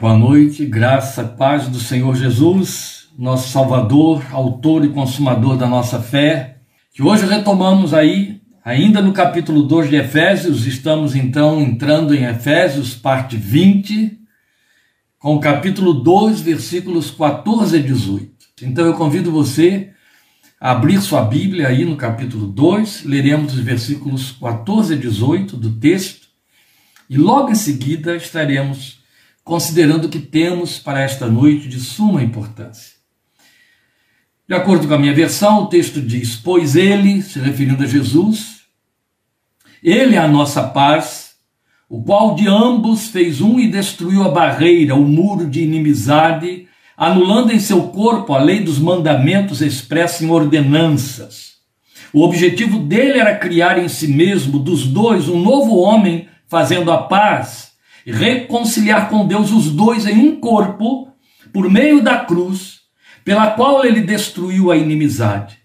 Boa noite, graça, paz do Senhor Jesus, nosso Salvador, autor e consumador da nossa fé, que hoje retomamos aí, ainda no capítulo 2 de Efésios, estamos então entrando em Efésios, parte 20, com o capítulo 2, versículos 14 a 18. Então eu convido você a abrir sua Bíblia aí no capítulo 2, leremos os versículos 14 a 18 do texto, e logo em seguida estaremos considerando que temos para esta noite de suma importância. De acordo com a minha versão, o texto diz: Pois ele, se referindo a Jesus, ele é a nossa paz, o qual de ambos fez um e destruiu a barreira, o muro de inimizade, anulando em seu corpo a lei dos mandamentos expressa em ordenanças. O objetivo dele era criar em si mesmo, dos dois, um novo homem, fazendo a paz reconciliar com Deus os dois em um corpo, por meio da cruz, pela qual ele destruiu a inimizade.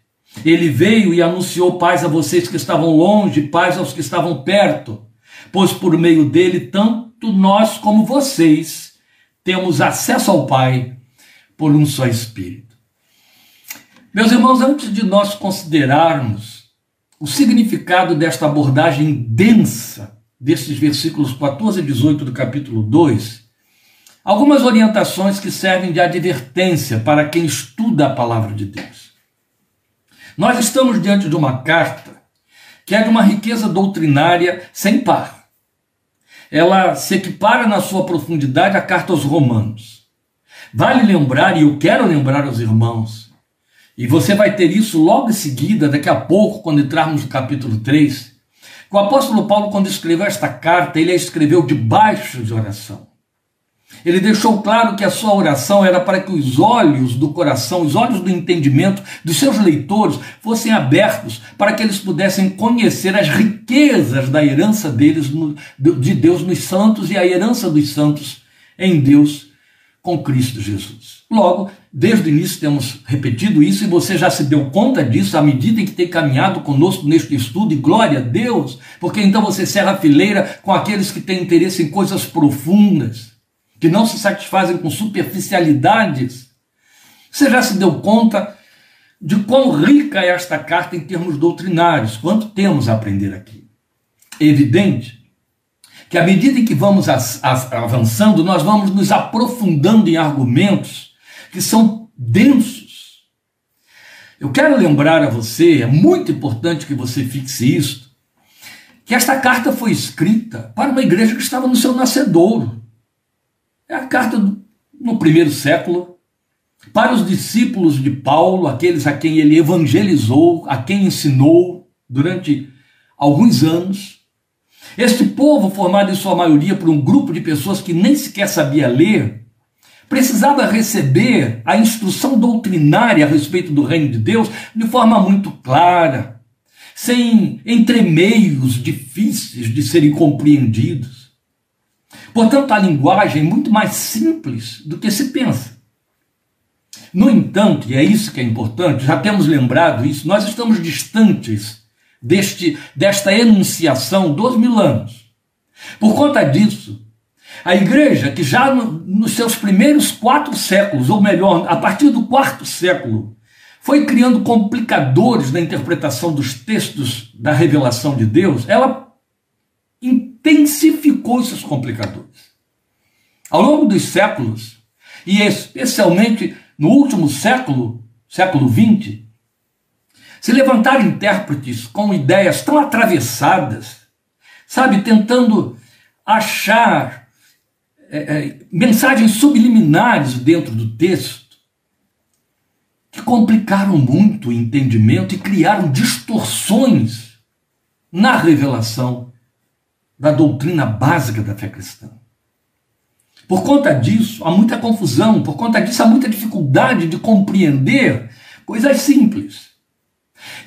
Ele veio e anunciou paz a vocês que estavam longe, paz aos que estavam perto, pois por meio dele, tanto nós como vocês temos acesso ao Pai por um só Espírito. Meus irmãos, antes de nós considerarmos o significado desta abordagem densa desses versículos 14 e 18 do capítulo 2, algumas orientações que servem de advertência para quem estuda a palavra de Deus. Nós estamos diante de uma carta que é de uma riqueza doutrinária sem par. Ela se equipara na sua profundidade à carta aos Romanos. Vale lembrar, e eu quero lembrar aos irmãos, e você vai ter isso logo em seguida, daqui a pouco, quando entrarmos no capítulo 3, o apóstolo Paulo, quando escreveu esta carta, ele a escreveu debaixo de oração. Ele deixou claro que a sua oração era para que os olhos do coração, os olhos do entendimento dos seus leitores fossem abertos para que eles pudessem conhecer as riquezas da herança deles, de Deus nos santos e a herança dos santos em Deus com Cristo Jesus. Logo, desde o início temos repetido isso e você já se deu conta disso à medida em que tem caminhado conosco neste estudo, e glória a Deus, porque então você serra a fileira com aqueles que têm interesse em coisas profundas, que não se satisfazem com superficialidades. Você já se deu conta de quão rica é esta carta em termos doutrinários, quanto temos a aprender aqui. É evidente que à medida em que vamos avançando, nós vamos nos aprofundando em argumentos que são densos. Eu quero lembrar a você, é muito importante que você fixe isso, que esta carta foi escrita para uma igreja que estava no seu nascedouro. É a carta do, no primeiro século, para os discípulos de Paulo, aqueles a quem ele evangelizou, a quem ensinou durante alguns anos. Este povo, formado em sua maioria por um grupo de pessoas que nem sequer sabia ler, precisava receber a instrução doutrinária a respeito do reino de Deus de forma muito clara, sem entremeios difíceis de serem compreendidos. Portanto, a linguagem é muito mais simples do que se pensa. No entanto, e é isso que é importante, já temos lembrado isso, nós estamos distantes deste, desta enunciação dos mil anos. Por conta disso, a igreja, que já no, nos seus primeiros quatro séculos, ou melhor, a partir do quarto século, foi criando complicadores na interpretação dos textos da revelação de Deus, ela intensificou esses complicadores. Ao longo dos séculos, e especialmente no último século, século XX, se levantaram intérpretes com ideias tão atravessadas, sabe, tentando achar é, é, mensagens subliminares dentro do texto, que complicaram muito o entendimento e criaram distorções na revelação da doutrina básica da fé cristã. Por conta disso, há muita confusão, por conta disso, há muita dificuldade de compreender coisas simples.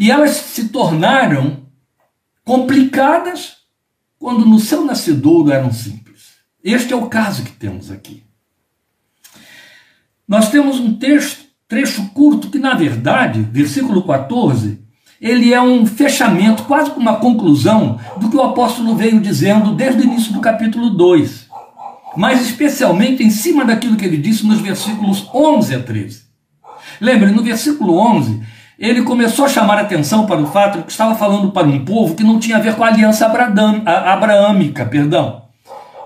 E elas se tornaram complicadas quando no seu nascedouro eram simples. Este é o caso que temos aqui. Nós temos um texto, trecho curto que, na verdade, versículo 14, ele é um fechamento, quase como uma conclusão do que o apóstolo veio dizendo desde o início do capítulo 2. mas especialmente em cima daquilo que ele disse nos versículos 11 a 13. Lembre, no versículo 11, ele começou a chamar atenção para o fato de que estava falando para um povo que não tinha a ver com a aliança abraâmica, perdão.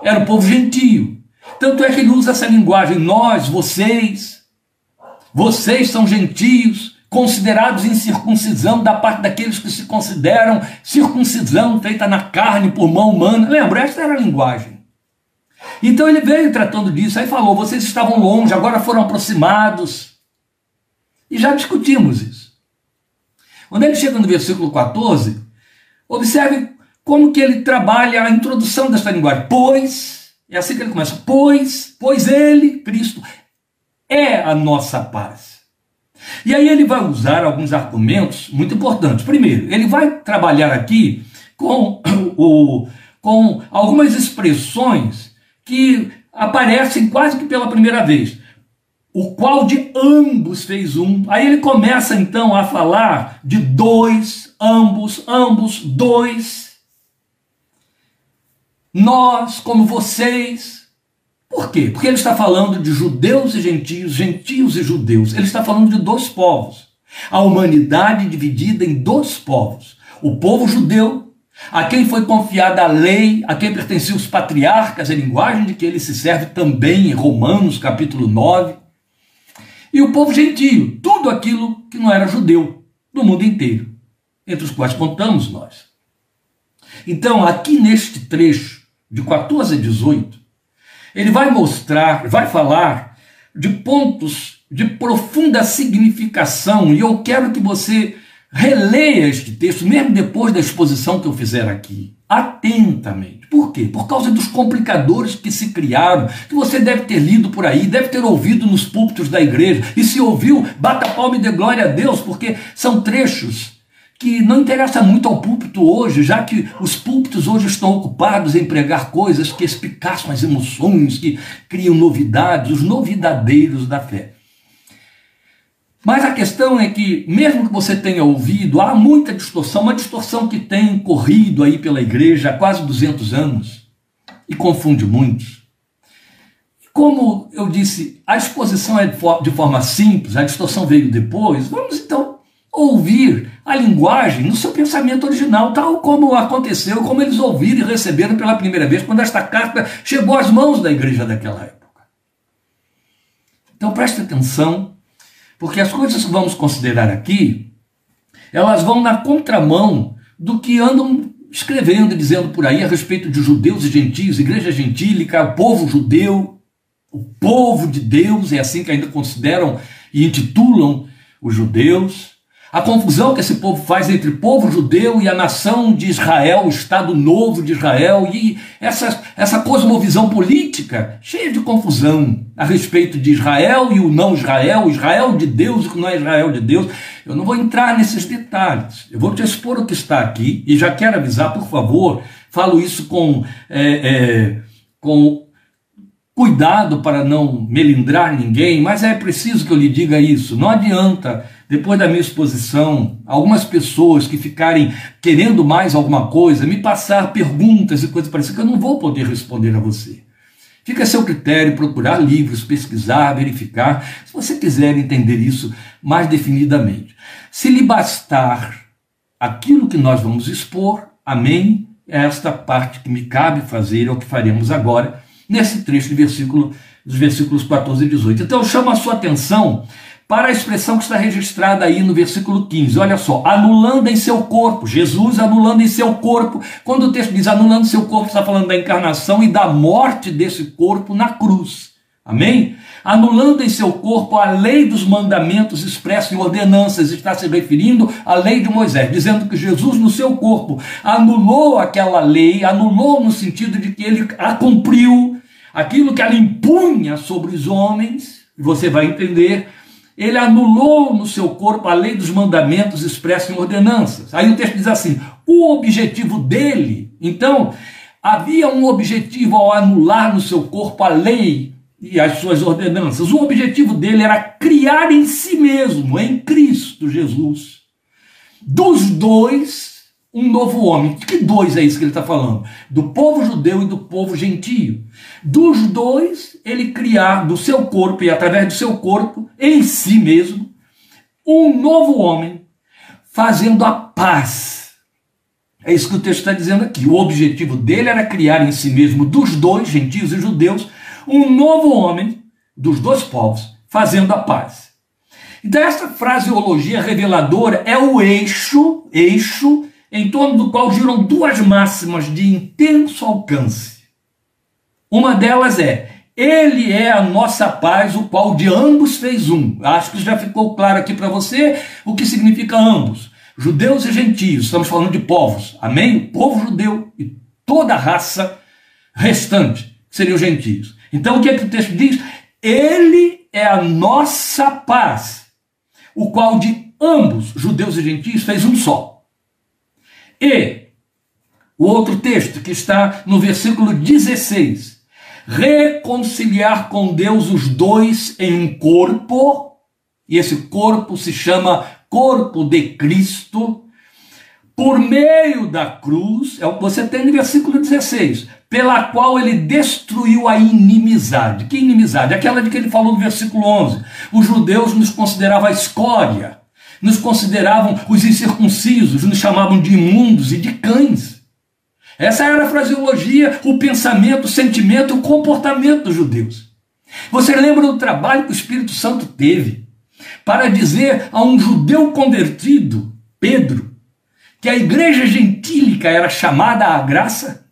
Era o povo gentio. Tanto é que ele usa essa linguagem, nós, vocês, vocês são gentios, considerados em circuncisão da parte daqueles que se consideram circuncisão feita na carne por mão humana. Lembra? Esta era a linguagem. Então ele veio tratando disso, aí falou: vocês estavam longe, agora foram aproximados. E já discutimos isso. Quando ele chega no versículo 14, observe como que ele trabalha a introdução desta linguagem. Pois, é assim que ele começa: pois, pois ele, Cristo, é a nossa paz. E aí ele vai usar alguns argumentos muito importantes. Primeiro, ele vai trabalhar aqui com, o, com algumas expressões que aparecem quase que pela primeira vez. O qual de ambos fez um. Aí ele começa então a falar de dois, ambos, ambos, dois. Nós, como vocês. Por quê? Porque ele está falando de judeus e gentios, gentios e judeus. Ele está falando de dois povos. A humanidade dividida em dois povos: o povo judeu a quem foi confiada a lei, a quem pertenciam os patriarcas, a linguagem de que ele se serve também em Romanos capítulo 9. E o povo gentio, tudo aquilo que não era judeu, do mundo inteiro, entre os quais contamos nós. Então, aqui neste trecho, de 14 a 18, ele vai mostrar, vai falar de pontos de profunda significação, e eu quero que você Releia este texto, mesmo depois da exposição que eu fizer aqui, atentamente. Por quê? Por causa dos complicadores que se criaram, que você deve ter lido por aí, deve ter ouvido nos púlpitos da igreja. E se ouviu, bata palma e dê glória a Deus, porque são trechos que não interessa muito ao púlpito hoje, já que os púlpitos hoje estão ocupados em pregar coisas que espicaçam as emoções, que criam novidades, os novidadeiros da fé. Mas a questão é que, mesmo que você tenha ouvido, há muita distorção, uma distorção que tem corrido aí pela igreja há quase 200 anos e confunde muitos. Como eu disse, a exposição é de forma simples, a distorção veio depois, vamos então ouvir a linguagem no seu pensamento original, tal como aconteceu, como eles ouviram e receberam pela primeira vez quando esta carta chegou às mãos da igreja daquela época. Então preste atenção porque as coisas que vamos considerar aqui, elas vão na contramão do que andam escrevendo e dizendo por aí a respeito de judeus e gentios, igreja gentílica, povo judeu, o povo de Deus, é assim que ainda consideram e intitulam os judeus. A confusão que esse povo faz entre povo judeu e a nação de Israel, o Estado novo de Israel, e essa, essa cosmovisão política cheia de confusão a respeito de Israel e o não Israel, Israel de Deus e o que não é Israel de Deus. Eu não vou entrar nesses detalhes. Eu vou te expor o que está aqui e já quero avisar, por favor, falo isso com, é, é, com cuidado para não melindrar ninguém, mas é preciso que eu lhe diga isso. Não adianta depois da minha exposição, algumas pessoas que ficarem querendo mais alguma coisa, me passar perguntas e coisas parecidas que eu não vou poder responder a você. Fica a seu critério procurar livros, pesquisar, verificar, se você quiser entender isso mais definidamente. Se lhe bastar aquilo que nós vamos expor, amém, é esta parte que me cabe fazer, é o que faremos agora, nesse trecho de versículo, dos versículos 14 e 18. Então eu chamo a sua atenção para a expressão que está registrada aí no versículo 15. Olha só, anulando em seu corpo, Jesus anulando em seu corpo. Quando o texto diz anulando seu corpo, está falando da encarnação e da morte desse corpo na cruz. Amém? Anulando em seu corpo a lei dos mandamentos expressos em ordenanças, está se referindo à lei de Moisés, dizendo que Jesus no seu corpo anulou aquela lei, anulou no sentido de que ele a cumpriu, aquilo que ela impunha sobre os homens, você vai entender, ele anulou no seu corpo a lei dos mandamentos expressa em ordenanças. Aí o texto diz assim: o objetivo dele, então, havia um objetivo ao anular no seu corpo a lei e as suas ordenanças. O objetivo dele era criar em si mesmo, em Cristo Jesus, dos dois, um novo homem. Que dois é isso que ele está falando? Do povo judeu e do povo gentio. Dos dois, ele criar do seu corpo e através do seu corpo, em si mesmo, um novo homem, fazendo a paz. É isso que o texto está dizendo aqui. O objetivo dele era criar em si mesmo, dos dois, gentios e judeus, um novo homem, dos dois povos, fazendo a paz. Então, essa fraseologia reveladora é o eixo, eixo em torno do qual giram duas máximas de intenso alcance. Uma delas é: Ele é a nossa paz, o qual de ambos fez um. Acho que já ficou claro aqui para você o que significa ambos. Judeus e gentios, estamos falando de povos, amém? O povo judeu e toda a raça restante, seriam gentios. Então o que é que o texto diz? Ele é a nossa paz, o qual de ambos, judeus e gentios, fez um só. E o outro texto que está no versículo 16: reconciliar com Deus os dois em um corpo, e esse corpo se chama corpo de Cristo, por meio da cruz, é o que você tem no versículo 16, pela qual ele destruiu a inimizade. Que inimizade? Aquela de que ele falou no versículo 11. Os judeus nos consideravam a escória nos consideravam os incircuncisos, nos chamavam de imundos e de cães. Essa era a fraseologia, o pensamento, o sentimento, o comportamento dos judeus. Você lembra do trabalho que o Espírito Santo teve para dizer a um judeu convertido, Pedro, que a igreja gentílica era chamada à graça?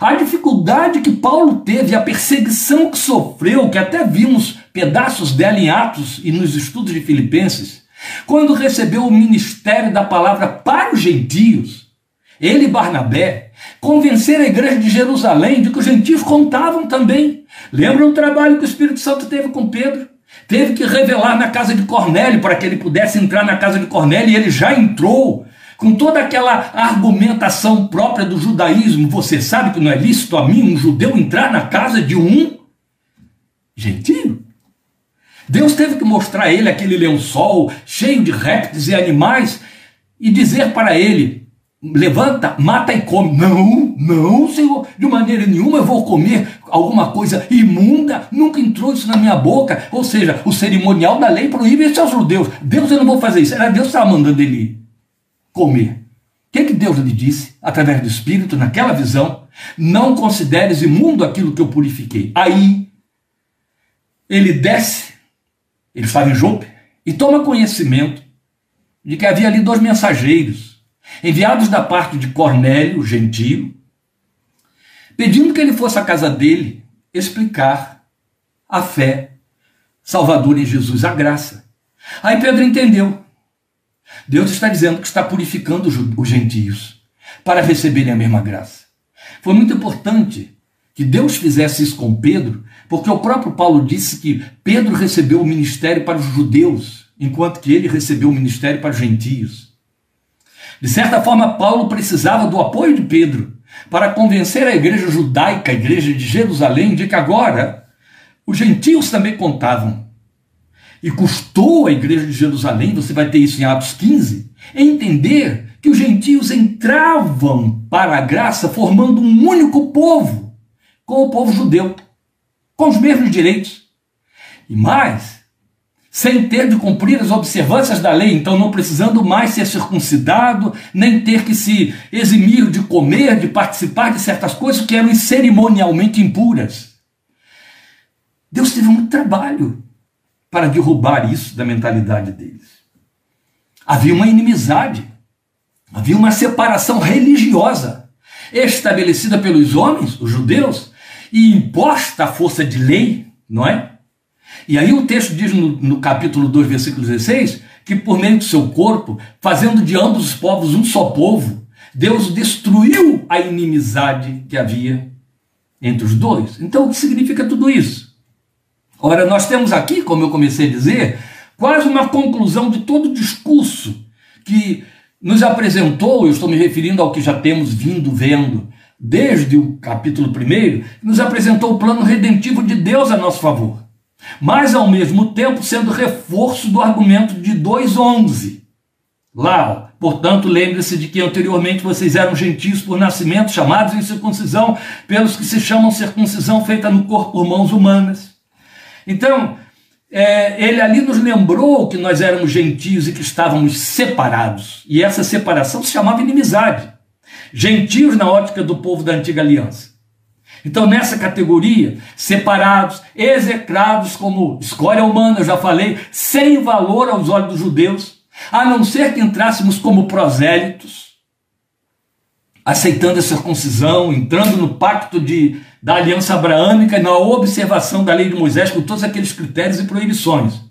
A dificuldade que Paulo teve, a perseguição que sofreu, que até vimos pedaços dela em Atos e nos estudos de Filipenses, quando recebeu o ministério da palavra para os gentios, ele e Barnabé convenceram a igreja de Jerusalém de que os gentios contavam também. Lembram o trabalho que o Espírito Santo teve com Pedro? Teve que revelar na casa de Cornélio para que ele pudesse entrar na casa de Cornélio e ele já entrou com toda aquela argumentação própria do judaísmo. Você sabe que não é lícito a mim, um judeu, entrar na casa de um gentio? Deus teve que mostrar a ele aquele lençol cheio de répteis e animais e dizer para ele: levanta, mata e come. Não, não, Senhor, de maneira nenhuma eu vou comer alguma coisa imunda, nunca entrou isso na minha boca. Ou seja, o cerimonial da lei proíbe isso aos judeus. Deus, eu não vou fazer isso. Era Deus que estava mandando ele comer. O que, que Deus lhe disse, através do Espírito, naquela visão? Não consideres imundo aquilo que eu purifiquei. Aí, ele desce ele estava em Jope e toma conhecimento de que havia ali dois mensageiros, enviados da parte de Cornélio, gentio, pedindo que ele fosse à casa dele explicar a fé salvadora em Jesus, a graça. Aí Pedro entendeu. Deus está dizendo que está purificando os gentios para receberem a mesma graça. Foi muito importante que Deus fizesse isso com Pedro, porque o próprio Paulo disse que Pedro recebeu o ministério para os judeus, enquanto que ele recebeu o ministério para os gentios. De certa forma, Paulo precisava do apoio de Pedro para convencer a igreja judaica, a igreja de Jerusalém, de que agora os gentios também contavam. E custou a igreja de Jerusalém, você vai ter isso em Atos 15, entender que os gentios entravam para a graça formando um único povo, com o povo judeu com os mesmos direitos. E mais, sem ter de cumprir as observâncias da lei, então não precisando mais ser circuncidado, nem ter que se eximir de comer, de participar de certas coisas que eram cerimonialmente impuras. Deus teve muito trabalho para derrubar isso da mentalidade deles. Havia uma inimizade, havia uma separação religiosa estabelecida pelos homens, os judeus, e imposta a força de lei, não é? E aí o texto diz no, no capítulo 2, versículo 16, que por meio do seu corpo, fazendo de ambos os povos um só povo, Deus destruiu a inimizade que havia entre os dois. Então, o que significa tudo isso? Ora, nós temos aqui, como eu comecei a dizer, quase uma conclusão de todo o discurso que nos apresentou, eu estou me referindo ao que já temos vindo vendo desde o capítulo 1, nos apresentou o plano redentivo de Deus a nosso favor, mas ao mesmo tempo sendo reforço do argumento de 2,11. Lá, portanto, lembre-se de que anteriormente vocês eram gentios por nascimento, chamados em circuncisão, pelos que se chamam circuncisão feita no corpo por mãos humanas. Então, é, ele ali nos lembrou que nós éramos gentios e que estávamos separados. E essa separação se chamava inimizade. Gentios na ótica do povo da antiga aliança. Então, nessa categoria, separados, execrados como escolha humana, eu já falei, sem valor aos olhos dos judeus, a não ser que entrássemos como prosélitos, aceitando a circuncisão, entrando no pacto de, da aliança abraâmica na observação da lei de Moisés com todos aqueles critérios e proibições.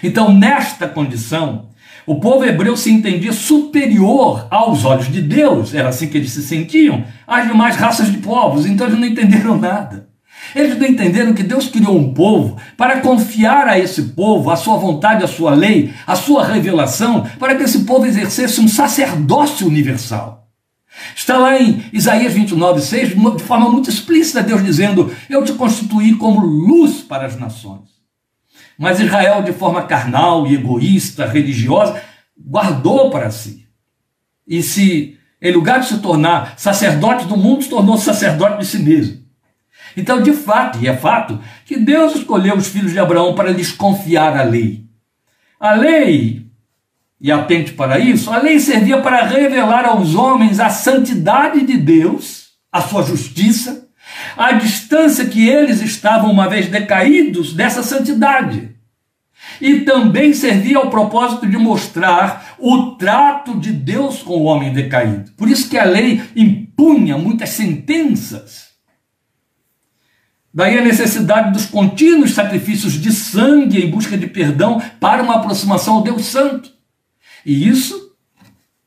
Então, nesta condição, o povo hebreu se entendia superior aos olhos de Deus, era assim que eles se sentiam, às demais raças de povos, então eles não entenderam nada. Eles não entenderam que Deus criou um povo para confiar a esse povo a sua vontade, a sua lei, a sua revelação, para que esse povo exercesse um sacerdócio universal. Está lá em Isaías 29, 6, de forma muito explícita, Deus dizendo: Eu te constituí como luz para as nações. Mas Israel, de forma carnal e egoísta, religiosa, guardou para si. E se, em lugar de se tornar sacerdote do mundo, se tornou sacerdote de si mesmo. Então, de fato, e é fato, que Deus escolheu os filhos de Abraão para lhes confiar a lei. A lei, e atente para isso, a lei servia para revelar aos homens a santidade de Deus, a sua justiça, a distância que eles estavam, uma vez decaídos, dessa santidade. E também servia ao propósito de mostrar o trato de Deus com o homem decaído. Por isso que a lei impunha muitas sentenças. Daí a necessidade dos contínuos sacrifícios de sangue em busca de perdão para uma aproximação ao Deus Santo. E isso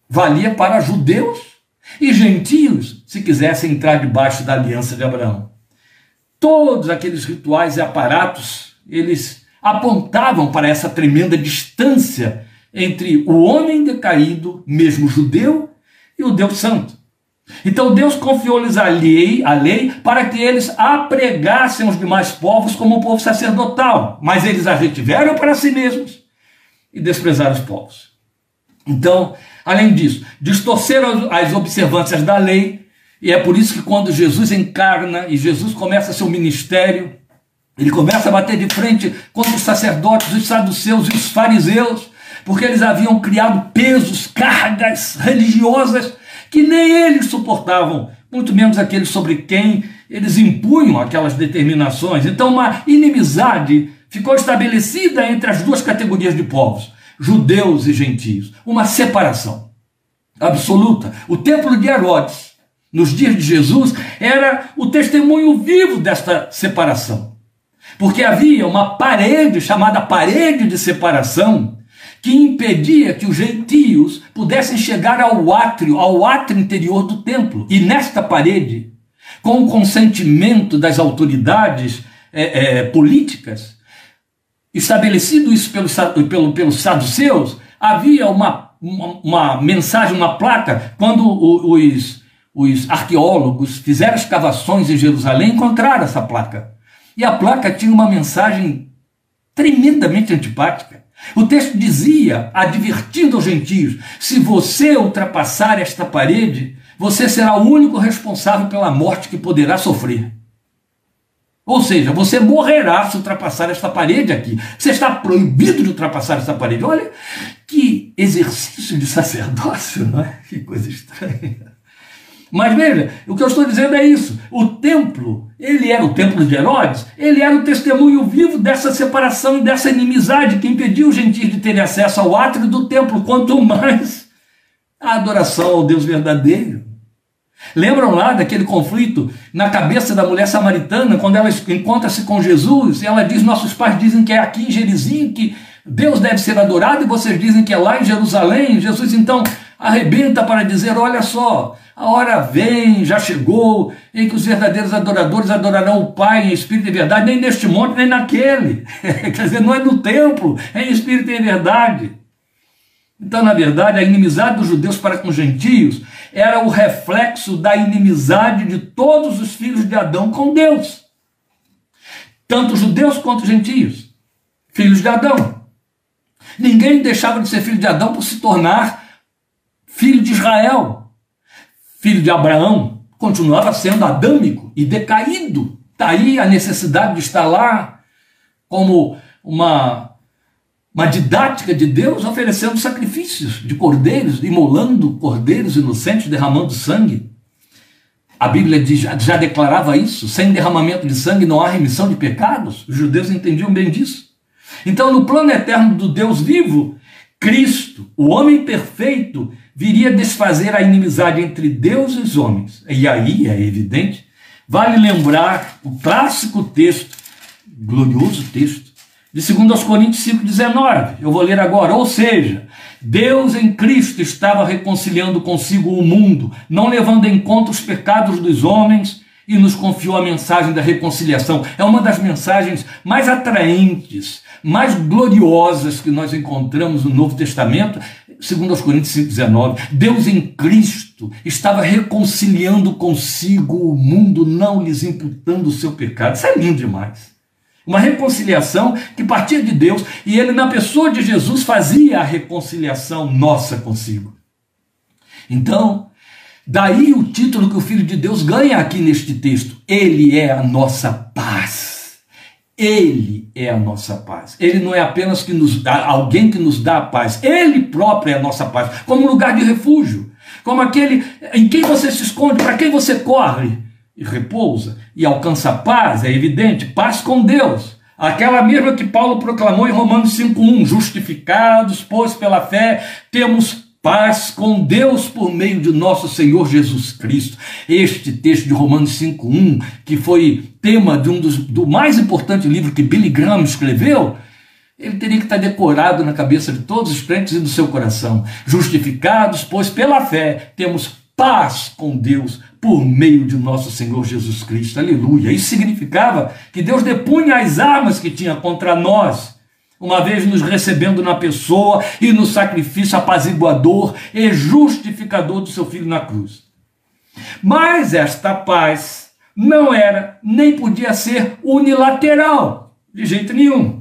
valia para judeus e gentios, se quisessem entrar debaixo da aliança de Abraão. Todos aqueles rituais e aparatos, eles apontavam para essa tremenda distância entre o homem decaído, mesmo judeu, e o Deus Santo. Então Deus confiou-lhes a lei, a lei para que eles apregassem os demais povos como um povo sacerdotal, mas eles a retiveram para si mesmos e desprezaram os povos. Então, além disso, distorceram as observâncias da lei, e é por isso que quando Jesus encarna e Jesus começa seu ministério, ele começa a bater de frente contra os sacerdotes, os saduceus e os fariseus, porque eles haviam criado pesos, cargas religiosas que nem eles suportavam, muito menos aqueles sobre quem eles impunham aquelas determinações. Então, uma inimizade ficou estabelecida entre as duas categorias de povos judeus e gentios, uma separação absoluta. O templo de Herodes, nos dias de Jesus, era o testemunho vivo desta separação. Porque havia uma parede chamada parede de separação que impedia que os gentios pudessem chegar ao átrio, ao átrio interior do templo. E nesta parede, com o consentimento das autoridades é, é, políticas, estabelecido isso pelos, pelo, pelos saduceus, havia uma, uma, uma, mensagem, uma placa, quando os, os arqueólogos fizeram escavações em Jerusalém, encontraram essa placa. E a placa tinha uma mensagem tremendamente antipática. O texto dizia, advertindo aos gentios: se você ultrapassar esta parede, você será o único responsável pela morte que poderá sofrer. Ou seja, você morrerá se ultrapassar esta parede aqui. Você está proibido de ultrapassar esta parede. Olha que exercício de sacerdócio, não é? Que coisa estranha. Mas veja, o que eu estou dizendo é isso. O templo, ele era o templo de Herodes, ele era o testemunho vivo dessa separação e dessa inimizade que impediu os gentios de terem acesso ao átrio do templo, quanto mais a adoração ao Deus verdadeiro. Lembram lá daquele conflito na cabeça da mulher samaritana, quando ela encontra-se com Jesus, e ela diz: Nossos pais dizem que é aqui em Gerizim que Deus deve ser adorado, e vocês dizem que é lá em Jerusalém. Jesus então arrebenta para dizer: Olha só, a hora vem, já chegou, em que os verdadeiros adoradores adorarão o Pai em espírito e verdade, nem neste monte, nem naquele. Quer dizer, não é no templo, é em espírito e verdade. Então, na verdade, a inimizade dos judeus para com os gentios era o reflexo da inimizade de todos os filhos de Adão com Deus. Tanto judeus quanto gentios, filhos de Adão. Ninguém deixava de ser filho de Adão por se tornar filho de Israel, filho de Abraão, continuava sendo adâmico e decaído. Daí tá a necessidade de estar lá como uma, uma didática de Deus, oferecendo sacrifícios de cordeiros, imolando cordeiros inocentes, derramando sangue. A Bíblia já declarava isso: sem derramamento de sangue não há remissão de pecados. Os judeus entendiam bem disso. Então, no plano eterno do Deus vivo, Cristo, o homem perfeito, viria desfazer a inimizade entre Deus e os homens. E aí, é evidente, vale lembrar o clássico texto, glorioso texto, de 2 Coríntios 5,19. Eu vou ler agora. Ou seja, Deus em Cristo estava reconciliando consigo o mundo, não levando em conta os pecados dos homens e nos confiou a mensagem da reconciliação. É uma das mensagens mais atraentes, mais gloriosas que nós encontramos no Novo Testamento, segundo aos Coríntios 5,19. Deus em Cristo estava reconciliando consigo o mundo, não lhes imputando o seu pecado. Isso é lindo demais. Uma reconciliação que partia de Deus e ele, na pessoa de Jesus, fazia a reconciliação nossa consigo. Então, daí o título que o Filho de Deus ganha aqui neste texto: Ele é a nossa paz. Ele é a nossa paz. Ele não é apenas que nos dá, alguém que nos dá a paz. Ele próprio é a nossa paz, como lugar de refúgio, como aquele em quem você se esconde, para quem você corre e repousa e alcança paz, é evidente, paz com Deus. Aquela mesma que Paulo proclamou em Romanos 5:1, justificados, pois pela fé temos paz com Deus por meio de nosso Senhor Jesus Cristo. Este texto de Romanos 5:1, que foi tema de um dos do mais importante livro que Billy Graham escreveu, ele teria que estar decorado na cabeça de todos os crentes e no seu coração. Justificados, pois pela fé temos paz com Deus por meio de nosso Senhor Jesus Cristo. Aleluia. Isso significava que Deus depunha as armas que tinha contra nós uma vez nos recebendo na pessoa e no sacrifício apaziguador e justificador do seu filho na cruz. Mas esta paz não era nem podia ser unilateral, de jeito nenhum.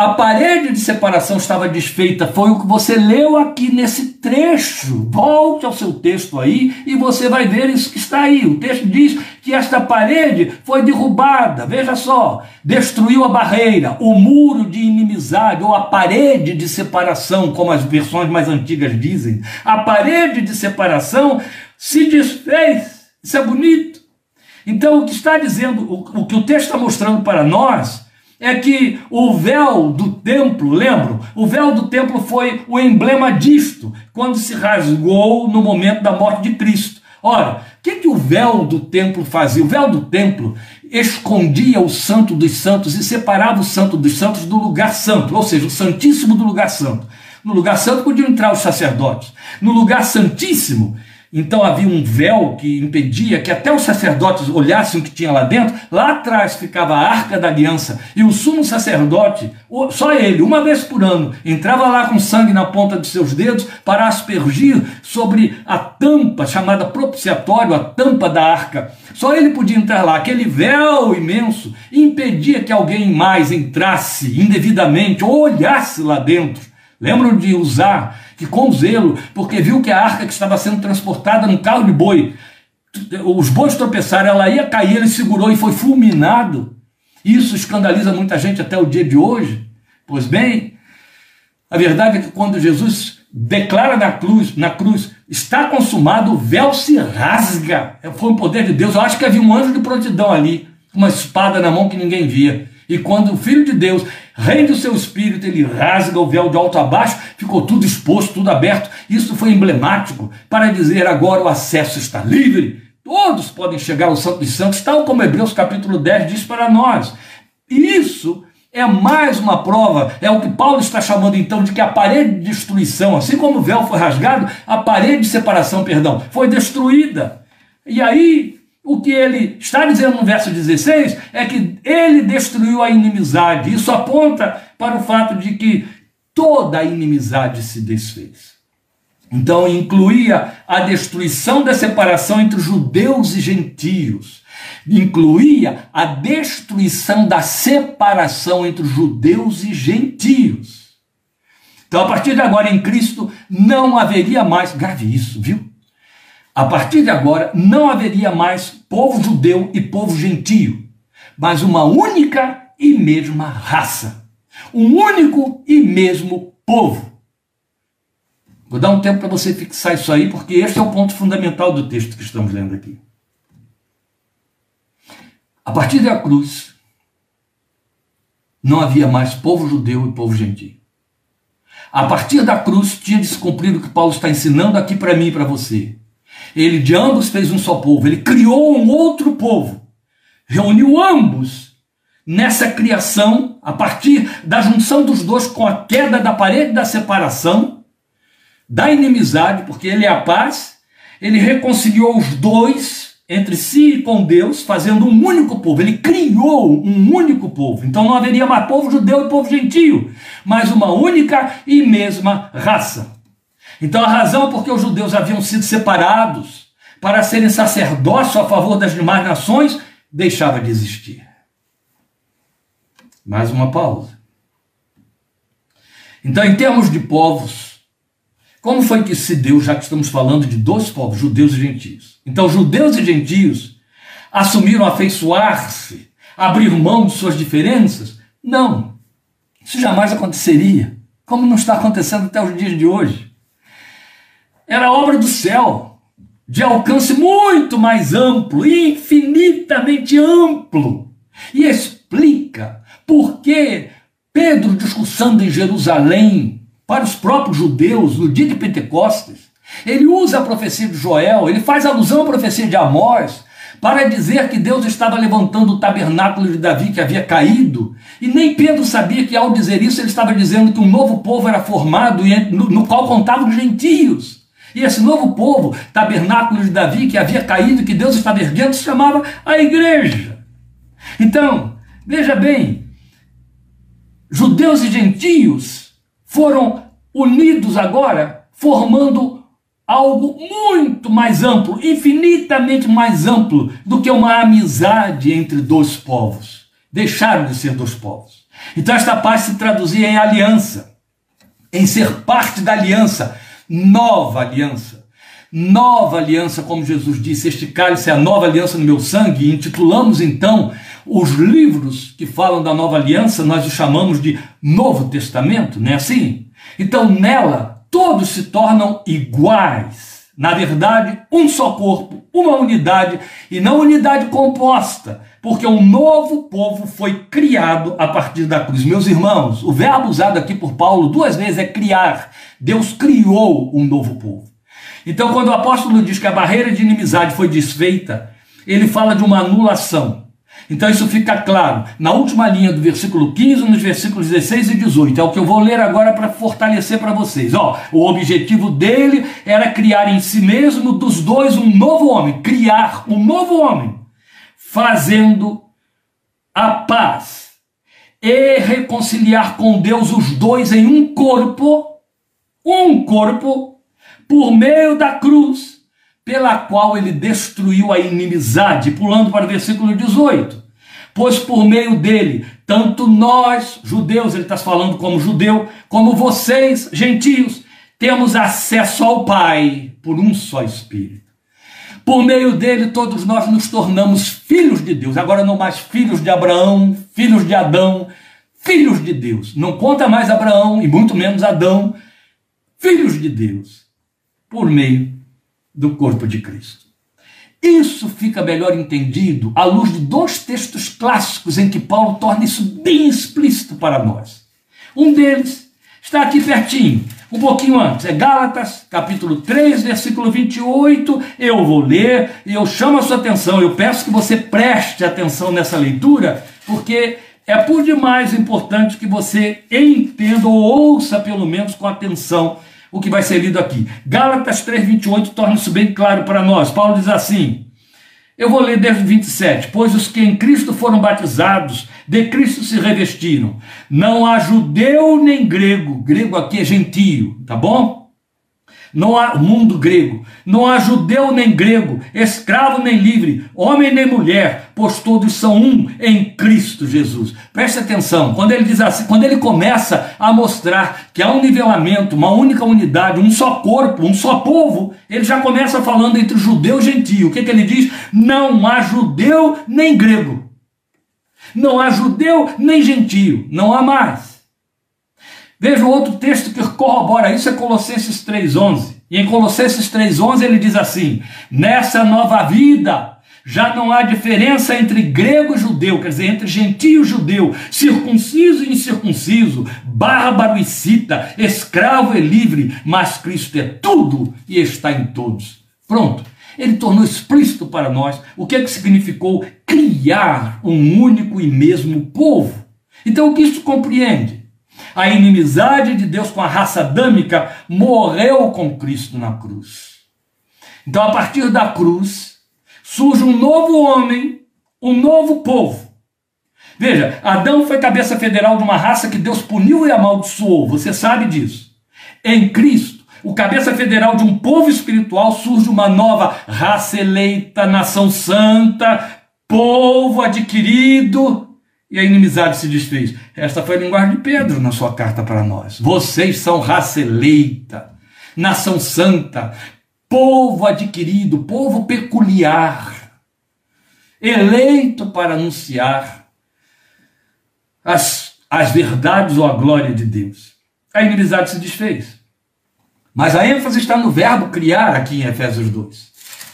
A parede de separação estava desfeita, foi o que você leu aqui nesse trecho. Volte ao seu texto aí e você vai ver isso que está aí. O texto diz que esta parede foi derrubada. Veja só, destruiu a barreira, o muro de inimizade ou a parede de separação, como as versões mais antigas dizem. A parede de separação se desfez. Isso é bonito. Então, o que está dizendo, o, o que o texto está mostrando para nós é que o véu do templo, lembram? O véu do templo foi o emblema disto, quando se rasgou no momento da morte de Cristo. Ora, o que, que o véu do templo fazia? O véu do templo escondia o santo dos santos e separava o santo dos santos do lugar santo, ou seja, o santíssimo do lugar santo. No lugar santo podiam entrar os sacerdotes. No lugar santíssimo então havia um véu que impedia que até os sacerdotes olhassem o que tinha lá dentro. Lá atrás ficava a arca da aliança e o sumo sacerdote, só ele, uma vez por ano, entrava lá com sangue na ponta de seus dedos para aspergir sobre a tampa chamada propiciatório, a tampa da arca. Só ele podia entrar lá. Aquele véu imenso impedia que alguém mais entrasse indevidamente ou olhasse lá dentro. Lembram de usar que com zelo, porque viu que a arca que estava sendo transportada num carro de boi, os bois tropeçaram, ela ia cair, ele segurou e foi fulminado. Isso escandaliza muita gente até o dia de hoje. Pois bem, a verdade é que quando Jesus declara na cruz, na cruz, está consumado, o véu se rasga. Foi o poder de Deus. Eu acho que havia um anjo de prontidão ali, uma espada na mão que ninguém via. E quando o Filho de Deus rende o seu espírito, ele rasga o véu de alto a baixo, ficou tudo exposto, tudo aberto. Isso foi emblemático para dizer agora o acesso está livre. Todos podem chegar ao Santo dos Santos, tal como Hebreus capítulo 10 diz para nós. Isso é mais uma prova, é o que Paulo está chamando então de que a parede de destruição, assim como o véu foi rasgado, a parede de separação, perdão, foi destruída. E aí o que ele está dizendo no verso 16 é que ele destruiu a inimizade. Isso aponta para o fato de que toda a inimizade se desfez. Então incluía a destruição da separação entre judeus e gentios. Incluía a destruição da separação entre judeus e gentios. Então, a partir de agora, em Cristo, não haveria mais, grave isso, viu? A partir de agora, não haveria mais povo judeu e povo gentio, mas uma única e mesma raça, um único e mesmo povo. Vou dar um tempo para você fixar isso aí, porque este é o ponto fundamental do texto que estamos lendo aqui. A partir da cruz, não havia mais povo judeu e povo gentio. A partir da cruz tinha de se cumprir o que Paulo está ensinando aqui para mim e para você. Ele de ambos fez um só povo, ele criou um outro povo, reuniu ambos nessa criação, a partir da junção dos dois com a queda da parede da separação, da inimizade, porque ele é a paz, ele reconciliou os dois entre si e com Deus, fazendo um único povo. Ele criou um único povo. Então não haveria mais povo judeu e povo gentio, mas uma única e mesma raça. Então a razão por que os judeus haviam sido separados para serem sacerdócio a favor das demais nações deixava de existir. Mais uma pausa. Então, em termos de povos, como foi que se deu, já que estamos falando de dois povos, judeus e gentios? Então, judeus e gentios assumiram afeiçoar-se, abrir mão de suas diferenças? Não. Isso jamais aconteceria, como não está acontecendo até os dias de hoje. Era obra do céu, de alcance muito mais amplo, infinitamente amplo. E explica por que Pedro, discussando em Jerusalém, para os próprios judeus no dia de Pentecostes. Ele usa a profecia de Joel, ele faz alusão à profecia de Amós, para dizer que Deus estava levantando o tabernáculo de Davi que havia caído. E nem Pedro sabia que ao dizer isso ele estava dizendo que um novo povo era formado, no qual contavam os gentios. E esse novo povo, tabernáculo de Davi, que havia caído, que Deus estava erguendo, se chamava a igreja. Então, veja bem, judeus e gentios foram unidos agora, formando algo muito mais amplo, infinitamente mais amplo do que uma amizade entre dois povos. Deixaram de ser dois povos. Então esta paz se traduzia em aliança, em ser parte da aliança, nova aliança. Nova aliança, como Jesus disse, este cálice é a nova aliança no meu sangue, e intitulamos então os livros que falam da nova aliança, nós os chamamos de Novo Testamento, não é assim? Então nela todos se tornam iguais. Na verdade, um só corpo, uma unidade e não unidade composta, porque um novo povo foi criado a partir da cruz. Meus irmãos, o verbo usado aqui por Paulo duas vezes é criar. Deus criou um novo povo. Então, quando o apóstolo diz que a barreira de inimizade foi desfeita, ele fala de uma anulação. Então isso fica claro na última linha do versículo 15, nos versículos 16 e 18. É o que eu vou ler agora para fortalecer para vocês. Ó, o objetivo dele era criar em si mesmo dos dois um novo homem, criar um novo homem, fazendo a paz e reconciliar com Deus os dois em um corpo, um corpo, por meio da cruz pela qual ele destruiu a inimizade, pulando para o versículo 18. Pois por meio dele, tanto nós, judeus, ele está falando como judeu, como vocês, gentios, temos acesso ao Pai por um só Espírito. Por meio dele, todos nós nos tornamos filhos de Deus. Agora, não mais filhos de Abraão, filhos de Adão, filhos de Deus. Não conta mais Abraão e muito menos Adão, filhos de Deus, por meio do corpo de Cristo. Isso fica melhor entendido à luz de dois textos clássicos em que Paulo torna isso bem explícito para nós. Um deles está aqui pertinho, um pouquinho antes, é Gálatas, capítulo 3, versículo 28. Eu vou ler e eu chamo a sua atenção, eu peço que você preste atenção nessa leitura, porque é por demais importante que você entenda ou ouça, pelo menos com atenção, o que vai ser lido aqui. Gálatas 3,28 torna isso bem claro para nós. Paulo diz assim: eu vou ler desde o 27. Pois os que em Cristo foram batizados, de Cristo se revestiram. Não há judeu nem grego, grego aqui é gentio, tá bom? Não há mundo grego, não há judeu nem grego, escravo nem livre, homem nem mulher, pois todos são um em Cristo Jesus. Preste atenção, quando ele diz assim, quando ele começa a mostrar que há um nivelamento, uma única unidade, um só corpo, um só povo, ele já começa falando entre judeu e gentio. O que, que ele diz? Não há judeu nem grego. Não há judeu nem gentio, não há mais. Veja outro texto que corrobora isso, é Colossenses 3,11. E em Colossenses 3,11 ele diz assim: Nessa nova vida já não há diferença entre grego e judeu, quer dizer, entre gentio e judeu, circunciso e incircunciso, bárbaro e cita, escravo e livre, mas Cristo é tudo e está em todos. Pronto. Ele tornou explícito para nós o que, é que significou criar um único e mesmo povo. Então, o que isso compreende? A inimizade de Deus com a raça adâmica morreu com Cristo na cruz. Então, a partir da cruz, surge um novo homem, um novo povo. Veja, Adão foi cabeça federal de uma raça que Deus puniu e amaldiçoou, você sabe disso. Em Cristo, o cabeça federal de um povo espiritual, surge uma nova raça eleita, nação santa, povo adquirido, e a inimizade se desfez. Esta foi a linguagem de Pedro na sua carta para nós. Vocês são raça eleita, nação santa, povo adquirido, povo peculiar, eleito para anunciar as, as verdades ou a glória de Deus. A inimizade se desfez. Mas a ênfase está no verbo criar aqui em Efésios 2.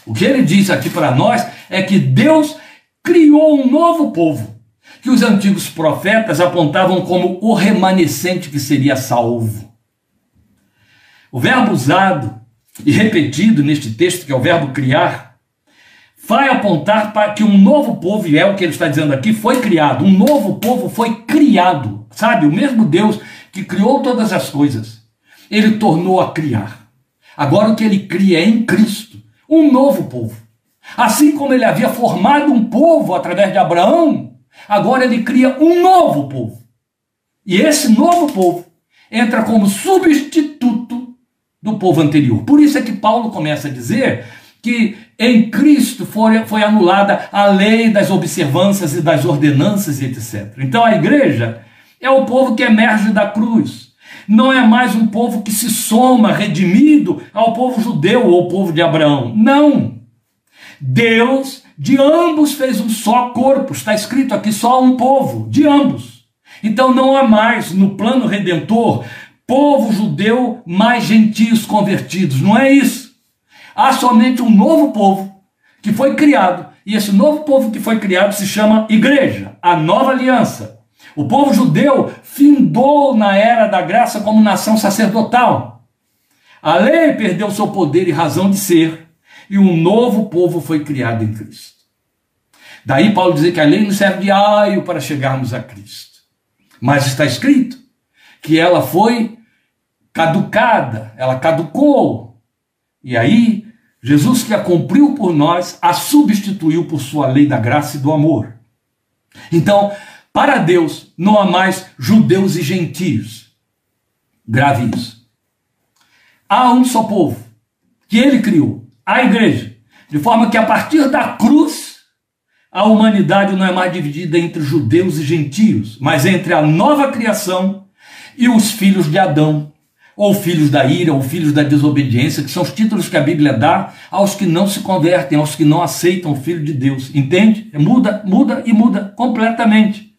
O que ele diz aqui para nós é que Deus criou um novo povo que os antigos profetas apontavam como o remanescente que seria salvo. O verbo usado e repetido neste texto, que é o verbo criar, vai apontar para que um novo povo, e é o que ele está dizendo aqui, foi criado. Um novo povo foi criado. Sabe, o mesmo Deus que criou todas as coisas, ele tornou a criar. Agora o que ele cria é em Cristo, um novo povo. Assim como ele havia formado um povo através de Abraão, Agora ele cria um novo povo. E esse novo povo entra como substituto do povo anterior. Por isso é que Paulo começa a dizer que em Cristo foi, foi anulada a lei das observâncias e das ordenanças e etc. Então a igreja é o povo que emerge da cruz. Não é mais um povo que se soma, redimido, ao povo judeu ou ao povo de Abraão. Não. Deus de ambos fez um só corpo, está escrito aqui só um povo, de ambos. Então não há mais no plano redentor povo judeu mais gentios convertidos, não é isso. Há somente um novo povo que foi criado, e esse novo povo que foi criado se chama igreja, a nova aliança. O povo judeu findou na era da graça como nação sacerdotal. A lei perdeu seu poder e razão de ser e um novo povo foi criado em Cristo. Daí Paulo dizer que a lei nos serve de aio para chegarmos a Cristo. Mas está escrito que ela foi caducada, ela caducou. E aí, Jesus que a cumpriu por nós, a substituiu por sua lei da graça e do amor. Então, para Deus, não há mais judeus e gentios. Grave isso. Há um só povo que ele criou a igreja. De forma que a partir da cruz, a humanidade não é mais dividida entre judeus e gentios, mas entre a nova criação e os filhos de Adão, ou filhos da ira, ou filhos da desobediência, que são os títulos que a Bíblia dá aos que não se convertem, aos que não aceitam o Filho de Deus. Entende? Muda, muda e muda completamente.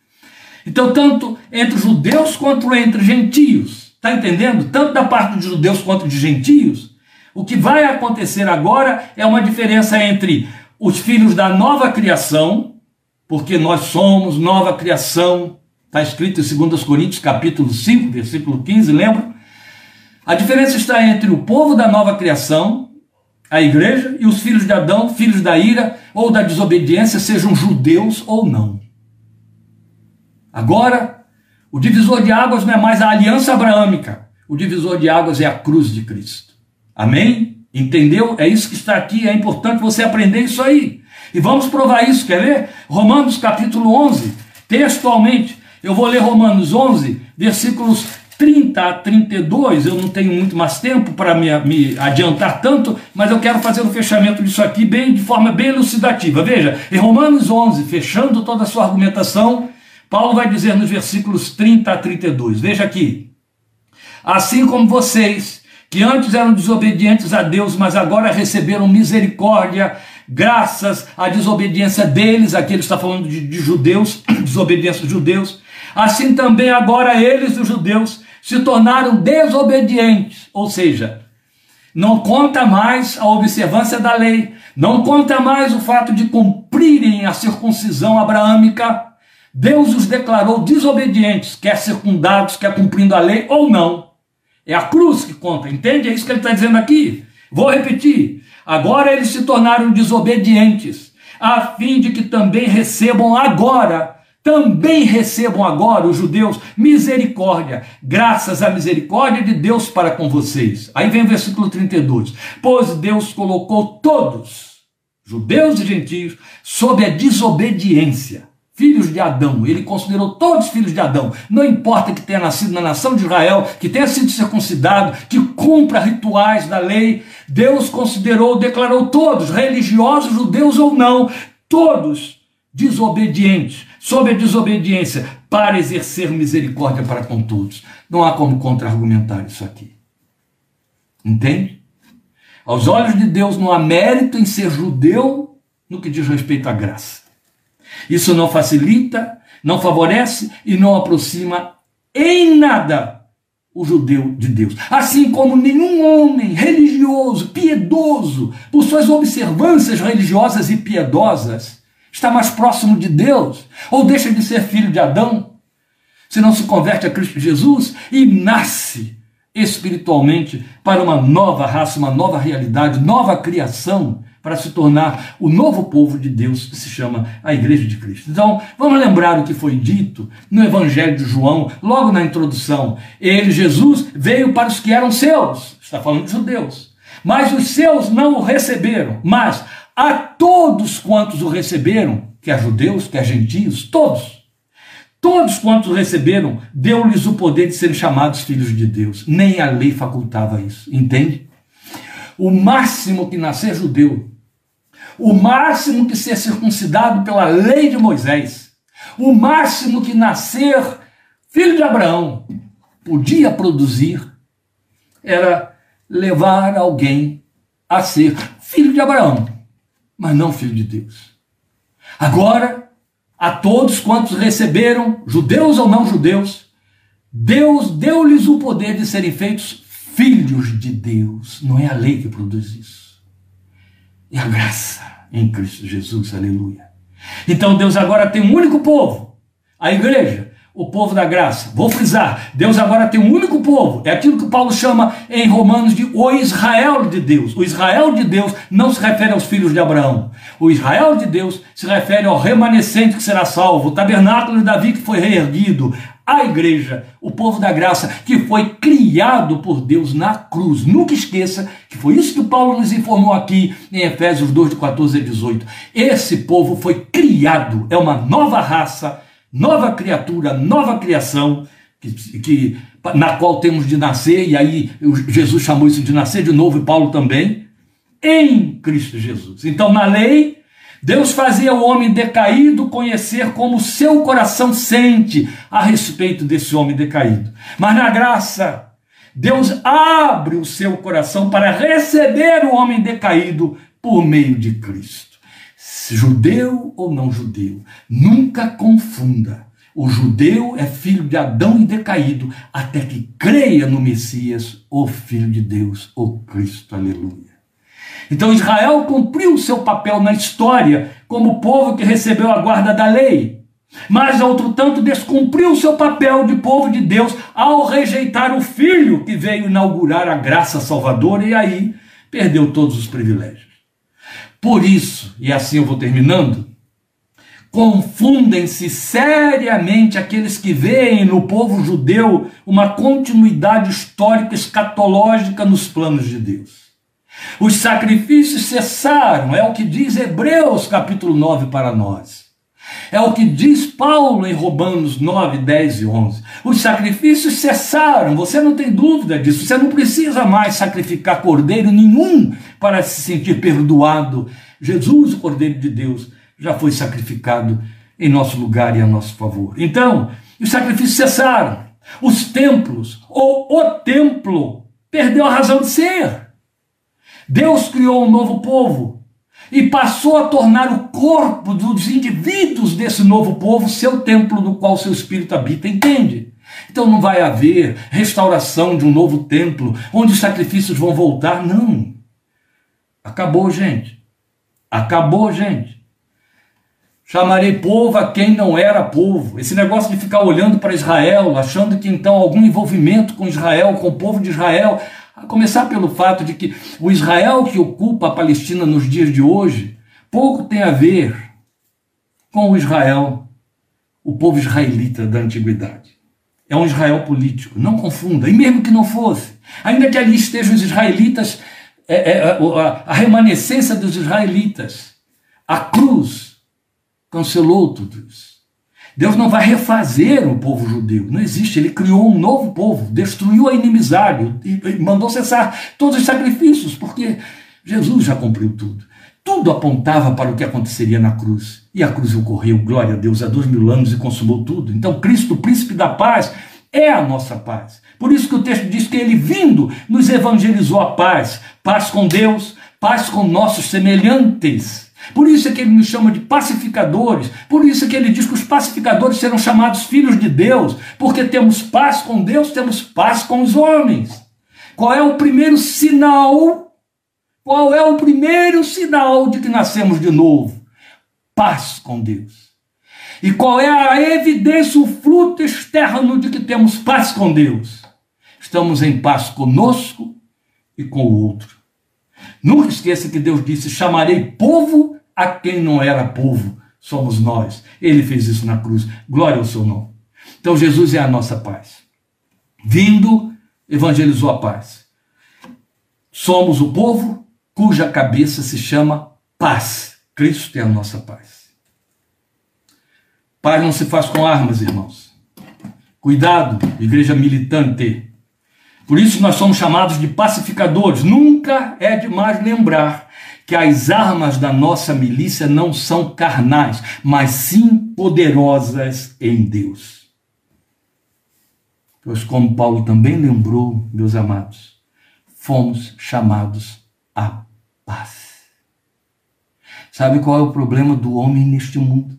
Então, tanto entre judeus quanto entre gentios, está entendendo? Tanto da parte de judeus quanto de gentios, o que vai acontecer agora é uma diferença entre os filhos da nova criação, porque nós somos nova criação, está escrito em 2 Coríntios capítulo 5, versículo 15, lembra? A diferença está entre o povo da nova criação, a igreja, e os filhos de Adão, filhos da ira ou da desobediência, sejam judeus ou não. Agora, o divisor de águas não é mais a aliança abraâmica, o divisor de águas é a cruz de Cristo. Amém? Entendeu? É isso que está aqui, é importante você aprender isso aí. E vamos provar isso, quer ver? Romanos capítulo 11, textualmente. Eu vou ler Romanos 11, versículos 30 a 32, eu não tenho muito mais tempo para me, me, adiantar tanto, mas eu quero fazer o um fechamento disso aqui bem, de forma bem elucidativa. Veja, em Romanos 11, fechando toda a sua argumentação, Paulo vai dizer nos versículos 30 a 32, veja aqui. Assim como vocês, que antes eram desobedientes a Deus, mas agora receberam misericórdia, graças à desobediência deles, aqui ele está falando de, de judeus, desobediência dos judeus, assim também agora eles, os judeus, se tornaram desobedientes, ou seja, não conta mais a observância da lei, não conta mais o fato de cumprirem a circuncisão abraâmica. Deus os declarou desobedientes, quer circundados, quer cumprindo a lei ou não. É a cruz que conta, entende? É isso que ele está dizendo aqui. Vou repetir. Agora eles se tornaram desobedientes, a fim de que também recebam agora também recebam agora os judeus misericórdia, graças à misericórdia de Deus para com vocês. Aí vem o versículo 32. Pois Deus colocou todos, judeus e gentios, sob a desobediência. Filhos de Adão, ele considerou todos filhos de Adão, não importa que tenha nascido na nação de Israel, que tenha sido circuncidado, que cumpra rituais da lei, Deus considerou, declarou todos, religiosos, judeus ou não, todos desobedientes, sob a desobediência, para exercer misericórdia para com todos. Não há como contra-argumentar isso aqui. Entende? Aos olhos de Deus não há mérito em ser judeu no que diz respeito à graça. Isso não facilita, não favorece e não aproxima em nada o judeu de Deus. Assim como nenhum homem religioso, piedoso, por suas observâncias religiosas e piedosas, está mais próximo de Deus, ou deixa de ser filho de Adão, se não se converte a Cristo Jesus e nasce espiritualmente para uma nova raça, uma nova realidade, nova criação, para se tornar o novo povo de Deus que se chama a Igreja de Cristo. Então, vamos lembrar o que foi dito no Evangelho de João, logo na introdução. Ele, Jesus, veio para os que eram seus, está falando de judeus, mas os seus não o receberam, mas a todos quantos o receberam, quer judeus, quer gentios, todos. Todos quantos receberam, deu-lhes o poder de serem chamados filhos de Deus. Nem a lei facultava isso, entende? O máximo que nascer judeu, o máximo que ser circuncidado pela lei de Moisés, o máximo que nascer filho de Abraão podia produzir era levar alguém a ser filho de Abraão mas não filho de Deus. Agora, a todos quantos receberam, judeus ou não judeus, Deus deu-lhes o poder de serem feitos filhos de Deus. Não é a lei que produz isso. É a graça em Cristo Jesus, aleluia. Então Deus agora tem um único povo, a igreja, o povo da graça. Vou frisar: Deus agora tem um único povo. É aquilo que Paulo chama em Romanos de o Israel de Deus. O Israel de Deus não se refere aos filhos de Abraão. O Israel de Deus se refere ao remanescente que será salvo, o tabernáculo de Davi que foi reerguido, a igreja, o povo da graça, que foi criado por Deus na cruz. Nunca esqueça que foi isso que Paulo nos informou aqui em Efésios 2, de 14 a 18. Esse povo foi criado, é uma nova raça nova criatura, nova criação, que, que, na qual temos de nascer, e aí Jesus chamou isso de nascer de novo, e Paulo também, em Cristo Jesus. Então, na lei, Deus fazia o homem decaído conhecer como seu coração sente a respeito desse homem decaído. Mas na graça, Deus abre o seu coração para receber o homem decaído por meio de Cristo judeu ou não judeu, nunca confunda. O judeu é filho de Adão e decaído, até que creia no Messias, o Filho de Deus, o Cristo. Aleluia. Então Israel cumpriu o seu papel na história como povo que recebeu a guarda da lei. Mas, outro tanto, descumpriu o seu papel de povo de Deus ao rejeitar o Filho que veio inaugurar a graça salvadora e aí perdeu todos os privilégios. Por isso, e assim eu vou terminando, confundem-se seriamente aqueles que veem no povo judeu uma continuidade histórica escatológica nos planos de Deus. Os sacrifícios cessaram, é o que diz Hebreus capítulo 9 para nós. É o que diz Paulo em Romanos 9, 10 e 11. Os sacrifícios cessaram, você não tem dúvida disso. Você não precisa mais sacrificar cordeiro nenhum para se sentir perdoado. Jesus, o Cordeiro de Deus, já foi sacrificado em nosso lugar e a nosso favor. Então, os sacrifícios cessaram. Os templos, ou o templo, perdeu a razão de ser. Deus criou um novo povo e passou a tornar o corpo dos indivíduos desse novo povo seu templo no qual seu espírito habita, entende? Então não vai haver restauração de um novo templo onde os sacrifícios vão voltar, não. Acabou, gente. Acabou, gente. Chamarei povo a quem não era povo. Esse negócio de ficar olhando para Israel, achando que então algum envolvimento com Israel, com o povo de Israel, a começar pelo fato de que o Israel que ocupa a Palestina nos dias de hoje, pouco tem a ver com o Israel, o povo israelita da antiguidade. É um Israel político, não confunda, e mesmo que não fosse, ainda que ali estejam os israelitas, é, é, a, a remanescência dos israelitas, a cruz, cancelou tudo. Deus não vai refazer o povo judeu, não existe. Ele criou um novo povo, destruiu a inimizade e mandou cessar todos os sacrifícios, porque Jesus já cumpriu tudo. Tudo apontava para o que aconteceria na cruz. E a cruz ocorreu, glória a Deus, há dois mil anos e consumou tudo. Então, Cristo, príncipe da paz, é a nossa paz. Por isso que o texto diz que ele, vindo, nos evangelizou a paz. Paz com Deus, paz com nossos semelhantes por isso é que ele nos chama de pacificadores. Por isso é que ele diz que os pacificadores serão chamados filhos de Deus, porque temos paz com Deus, temos paz com os homens. Qual é o primeiro sinal? Qual é o primeiro sinal de que nascemos de novo? Paz com Deus. E qual é a evidência, o fruto externo de que temos paz com Deus? Estamos em paz conosco e com o outro. Nunca esqueça que Deus disse: chamarei povo a quem não era povo, somos nós. Ele fez isso na cruz. Glória ao seu nome. Então Jesus é a nossa paz. Vindo, evangelizou a paz. Somos o povo cuja cabeça se chama paz. Cristo é a nossa paz. Paz não se faz com armas, irmãos. Cuidado, igreja militante. Por isso nós somos chamados de pacificadores. Nunca é demais lembrar que as armas da nossa milícia não são carnais, mas sim poderosas em Deus. Pois, como Paulo também lembrou, meus amados, fomos chamados à paz. Sabe qual é o problema do homem neste mundo?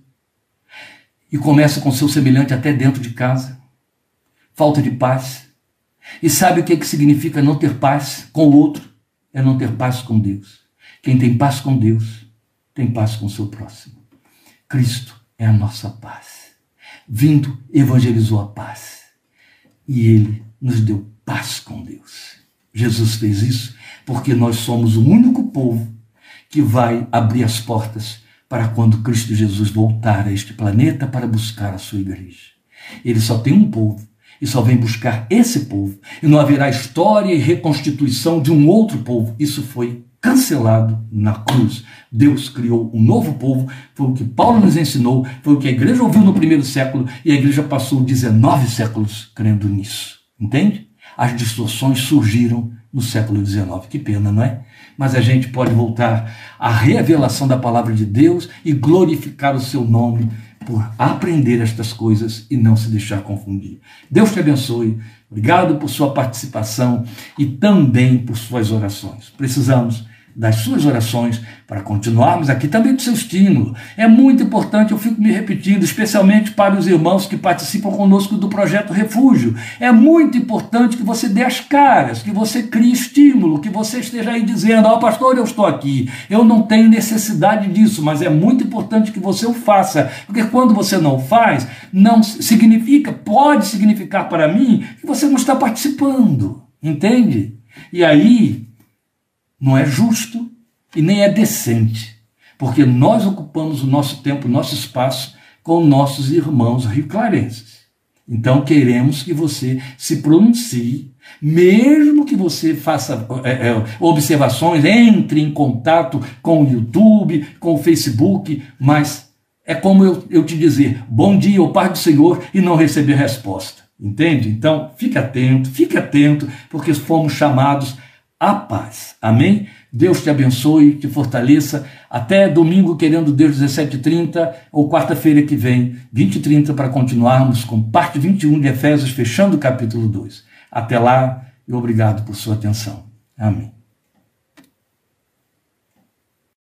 E começa com seu semelhante até dentro de casa. Falta de paz. E sabe o que, é que significa não ter paz com o outro? É não ter paz com Deus. Quem tem paz com Deus, tem paz com o seu próximo. Cristo é a nossa paz. Vindo, evangelizou a paz. E ele nos deu paz com Deus. Jesus fez isso porque nós somos o único povo que vai abrir as portas para quando Cristo Jesus voltar a este planeta para buscar a sua igreja. Ele só tem um povo e só vem buscar esse povo. E não haverá história e reconstituição de um outro povo. Isso foi cancelado na cruz. Deus criou um novo povo, foi o que Paulo nos ensinou, foi o que a igreja ouviu no primeiro século e a igreja passou 19 séculos crendo nisso. Entende? As distorções surgiram no século XIX. Que pena, não é? Mas a gente pode voltar à revelação da palavra de Deus e glorificar o seu nome por aprender estas coisas e não se deixar confundir. Deus te abençoe. Obrigado por sua participação e também por suas orações. Precisamos das suas orações para continuarmos aqui, também do seu estímulo. É muito importante, eu fico me repetindo, especialmente para os irmãos que participam conosco do projeto Refúgio. É muito importante que você dê as caras, que você crie estímulo, que você esteja aí dizendo: Ó, oh, pastor, eu estou aqui, eu não tenho necessidade disso, mas é muito importante que você o faça, porque quando você não faz, não significa, pode significar para mim que você não está participando, entende? E aí não é justo e nem é decente, porque nós ocupamos o nosso tempo, o nosso espaço com nossos irmãos rioclarenses. Então queremos que você se pronuncie, mesmo que você faça é, é, observações, entre em contato com o YouTube, com o Facebook, mas é como eu, eu te dizer bom dia, o Pai do Senhor, e não receber resposta. Entende? Então, fique atento, fique atento, porque fomos chamados à paz. Amém? Deus te abençoe, te fortaleça. Até domingo, querendo Deus, 17h30, ou quarta-feira que vem, 20h30, para continuarmos com parte 21 de Efésios, fechando o capítulo 2. Até lá e obrigado por sua atenção. Amém.